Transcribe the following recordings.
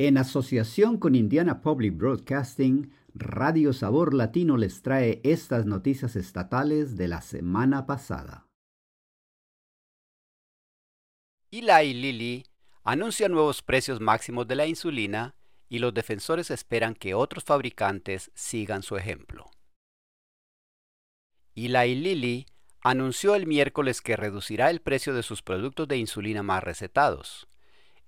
En asociación con Indiana Public Broadcasting, Radio Sabor Latino les trae estas noticias estatales de la semana pasada. Eli Lilly anuncia nuevos precios máximos de la insulina y los defensores esperan que otros fabricantes sigan su ejemplo. Eli Lilly anunció el miércoles que reducirá el precio de sus productos de insulina más recetados.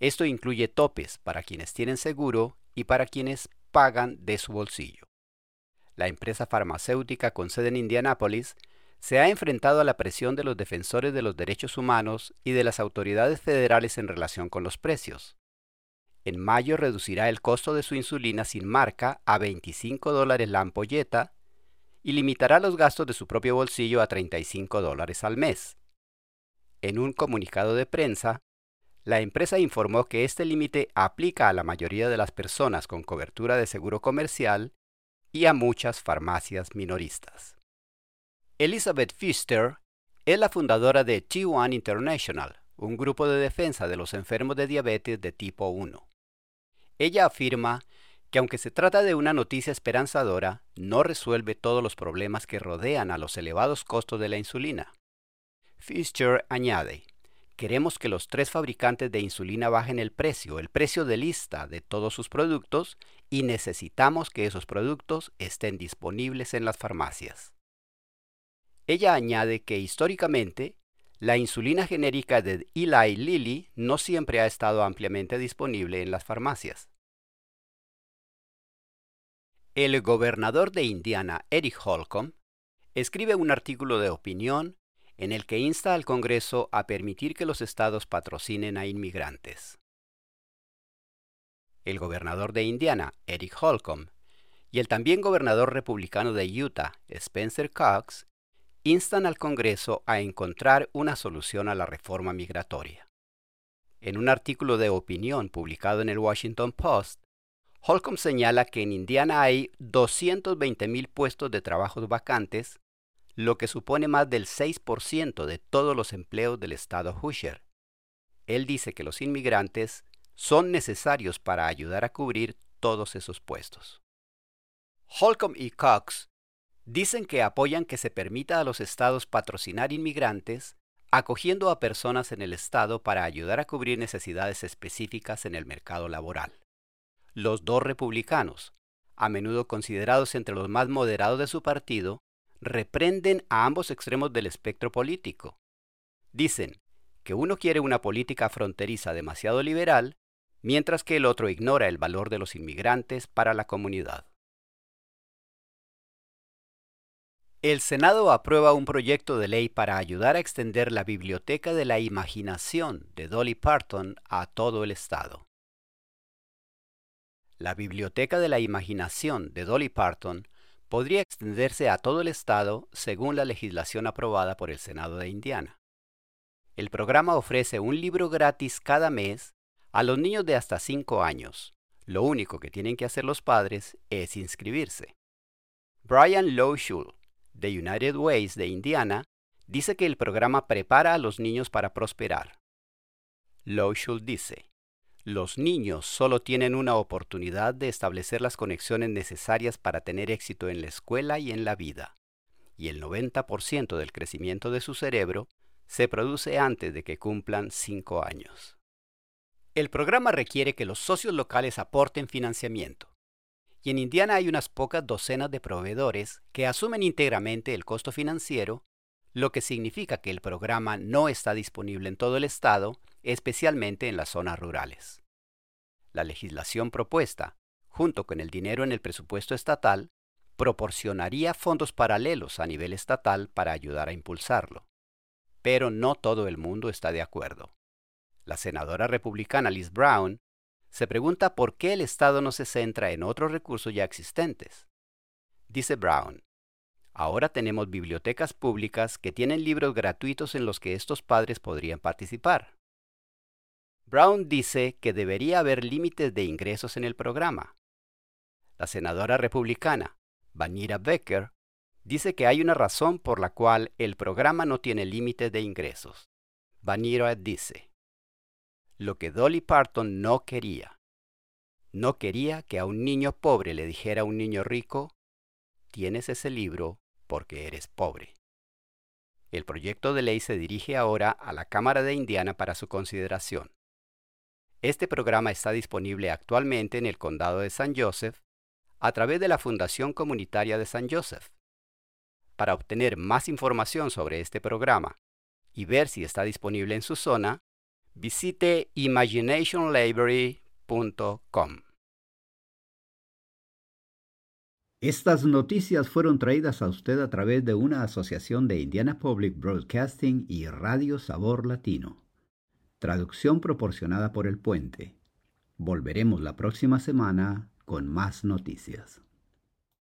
Esto incluye topes para quienes tienen seguro y para quienes pagan de su bolsillo. La empresa farmacéutica con sede en Indianápolis se ha enfrentado a la presión de los defensores de los derechos humanos y de las autoridades federales en relación con los precios. En mayo reducirá el costo de su insulina sin marca a 25 dólares la ampolleta y limitará los gastos de su propio bolsillo a 35 dólares al mes. En un comunicado de prensa, la empresa informó que este límite aplica a la mayoría de las personas con cobertura de seguro comercial y a muchas farmacias minoristas. Elizabeth Pfister es la fundadora de T1 International, un grupo de defensa de los enfermos de diabetes de tipo 1. Ella afirma que aunque se trata de una noticia esperanzadora, no resuelve todos los problemas que rodean a los elevados costos de la insulina. Fischer añade, queremos que los tres fabricantes de insulina bajen el precio, el precio de lista de todos sus productos y necesitamos que esos productos estén disponibles en las farmacias. Ella añade que históricamente la insulina genérica de Eli Lilly no siempre ha estado ampliamente disponible en las farmacias. El gobernador de Indiana, Eric Holcomb, escribe un artículo de opinión en el que insta al Congreso a permitir que los estados patrocinen a inmigrantes. El gobernador de Indiana, Eric Holcomb, y el también gobernador republicano de Utah, Spencer Cox, instan al Congreso a encontrar una solución a la reforma migratoria. En un artículo de opinión publicado en el Washington Post, Holcomb señala que en Indiana hay 220.000 puestos de trabajo vacantes lo que supone más del 6% de todos los empleos del estado Hoosier. Él dice que los inmigrantes son necesarios para ayudar a cubrir todos esos puestos. Holcomb y Cox dicen que apoyan que se permita a los estados patrocinar inmigrantes acogiendo a personas en el estado para ayudar a cubrir necesidades específicas en el mercado laboral. Los dos republicanos, a menudo considerados entre los más moderados de su partido, reprenden a ambos extremos del espectro político. Dicen que uno quiere una política fronteriza demasiado liberal, mientras que el otro ignora el valor de los inmigrantes para la comunidad. El Senado aprueba un proyecto de ley para ayudar a extender la Biblioteca de la Imaginación de Dolly Parton a todo el Estado. La Biblioteca de la Imaginación de Dolly Parton podría extenderse a todo el estado según la legislación aprobada por el Senado de Indiana. El programa ofrece un libro gratis cada mes a los niños de hasta 5 años. Lo único que tienen que hacer los padres es inscribirse. Brian Lowshul, de United Ways de Indiana, dice que el programa prepara a los niños para prosperar. Lowshul dice, los niños solo tienen una oportunidad de establecer las conexiones necesarias para tener éxito en la escuela y en la vida, y el 90% del crecimiento de su cerebro se produce antes de que cumplan 5 años. El programa requiere que los socios locales aporten financiamiento, y en Indiana hay unas pocas docenas de proveedores que asumen íntegramente el costo financiero, lo que significa que el programa no está disponible en todo el estado especialmente en las zonas rurales. La legislación propuesta, junto con el dinero en el presupuesto estatal, proporcionaría fondos paralelos a nivel estatal para ayudar a impulsarlo. Pero no todo el mundo está de acuerdo. La senadora republicana Liz Brown se pregunta por qué el Estado no se centra en otros recursos ya existentes. Dice Brown, ahora tenemos bibliotecas públicas que tienen libros gratuitos en los que estos padres podrían participar. Brown dice que debería haber límites de ingresos en el programa. La senadora republicana, Vanira Becker, dice que hay una razón por la cual el programa no tiene límites de ingresos. Vanira dice, lo que Dolly Parton no quería. no quería que a un niño pobre le dijera a un niño rico, tienes ese libro porque eres pobre. El proyecto de ley se dirige ahora a la Cámara de Indiana para su consideración. Este programa está disponible actualmente en el condado de San Joseph a través de la Fundación Comunitaria de San Joseph. Para obtener más información sobre este programa y ver si está disponible en su zona, visite imaginationlibrary.com. Estas noticias fueron traídas a usted a través de una asociación de Indiana Public Broadcasting y Radio Sabor Latino. Traducción proporcionada por El Puente. Volveremos la próxima semana con más noticias.